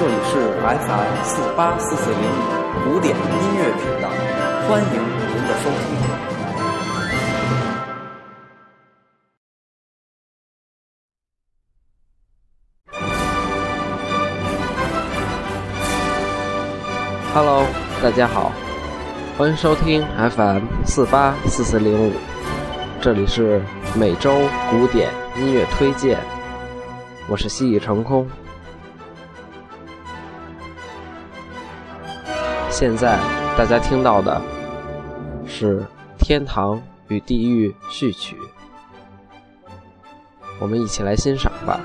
这里是 FM 四八四四零五古典音乐频道，欢迎您的收听。Hello，大家好，欢迎收听 FM 四八四四零五，这里是每周古典音乐推荐，我是西已成空。现在大家听到的是《天堂与地狱序曲》，我们一起来欣赏吧。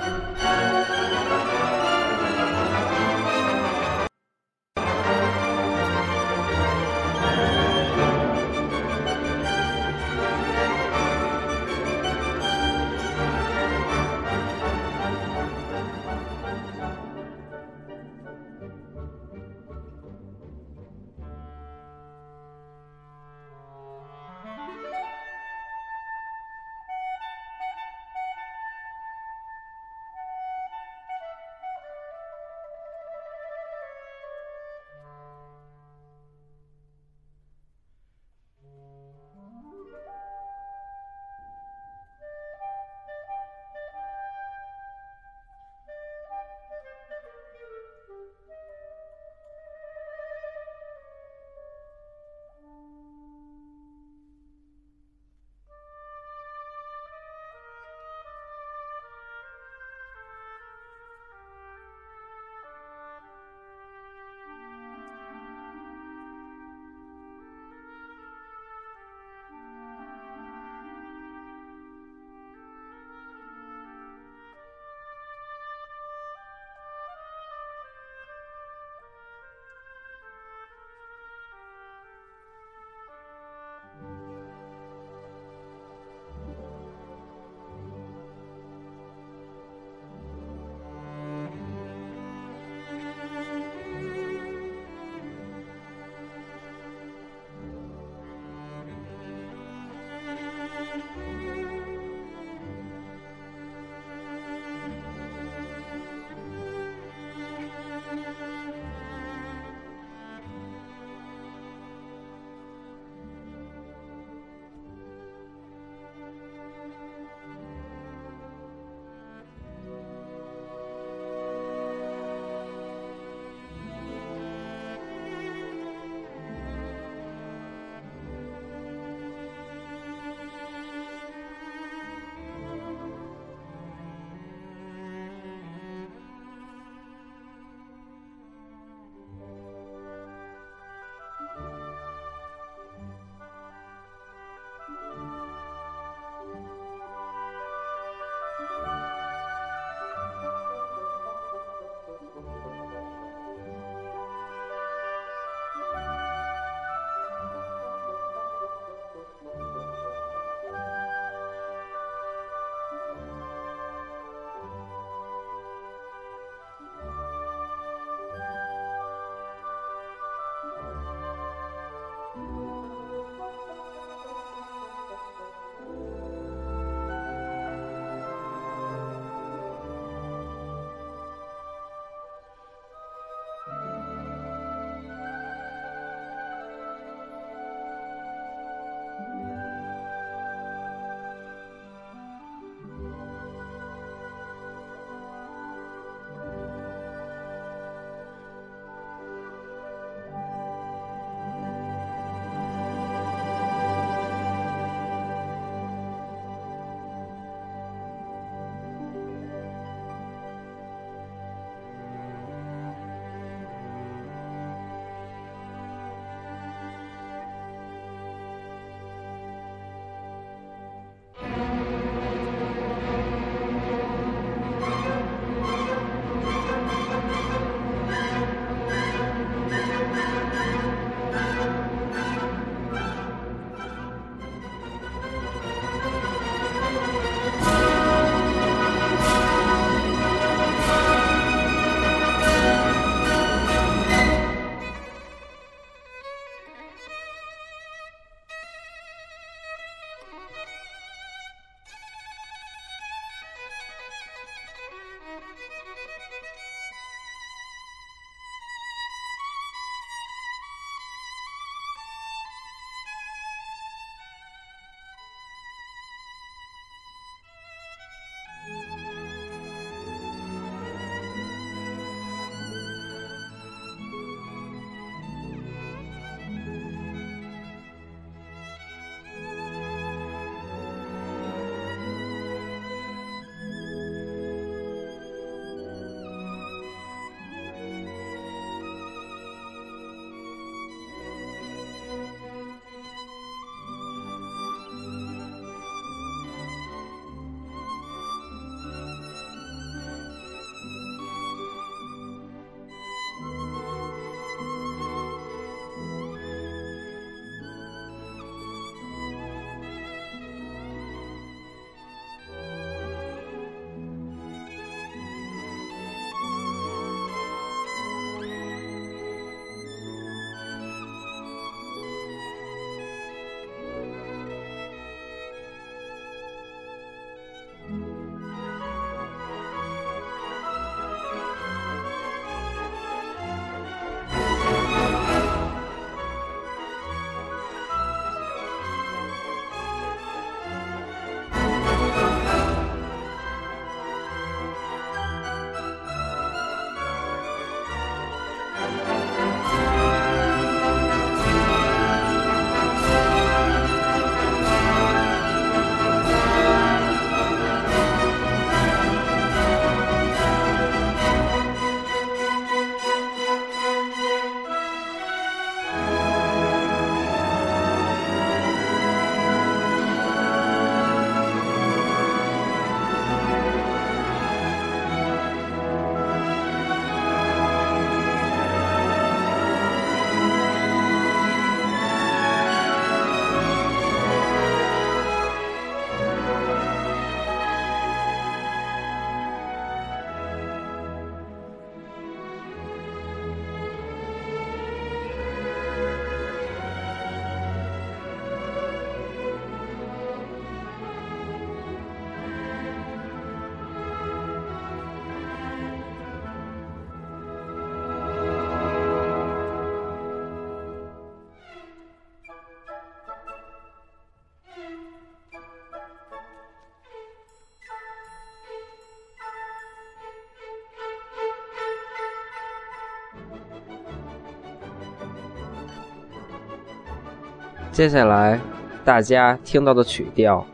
接下来大家听到的曲调，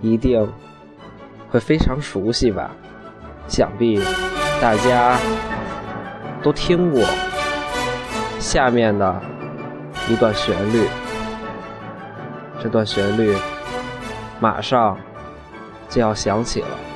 一定会非常熟悉吧？想必大家都听过下面的一段旋律，这段旋律马上就要响起了。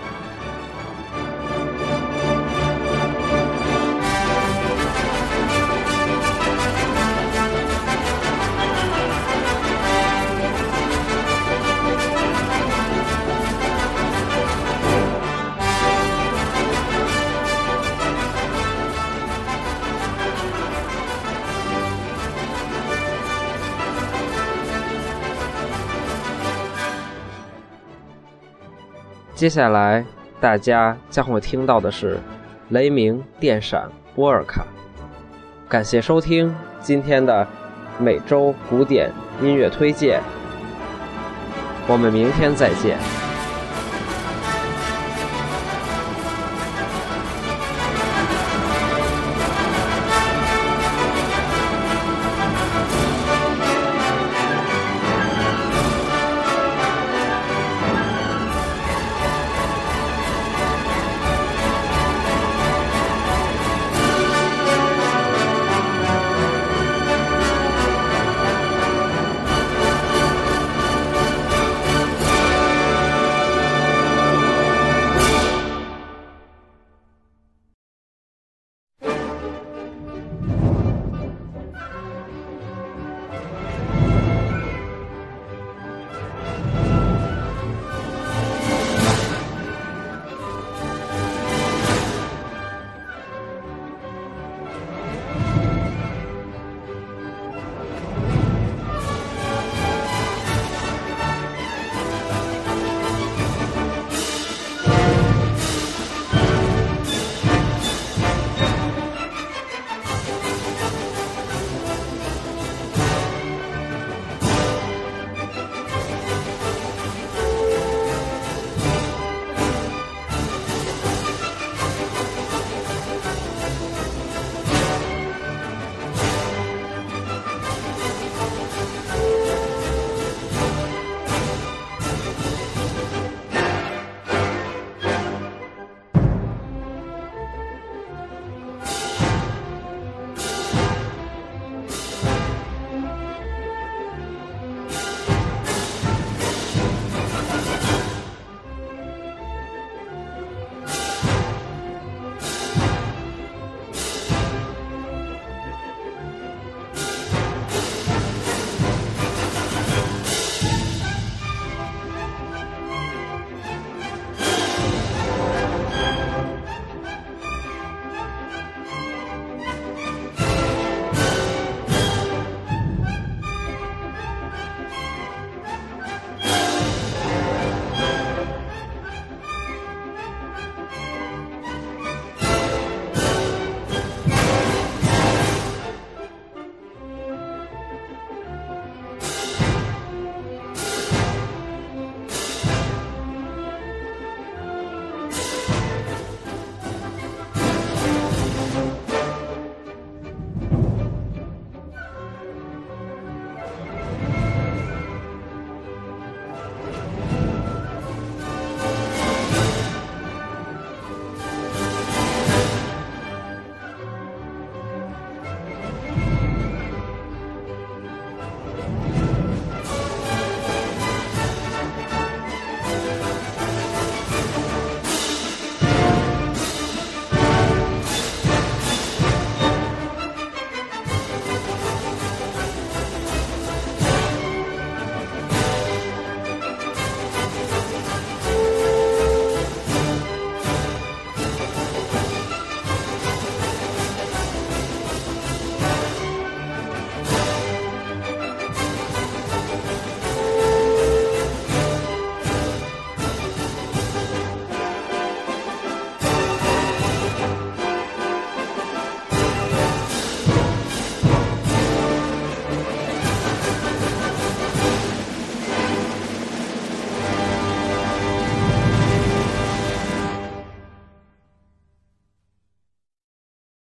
接下来大家将会听到的是《雷鸣电闪波尔卡》。感谢收听今天的每周古典音乐推荐，我们明天再见。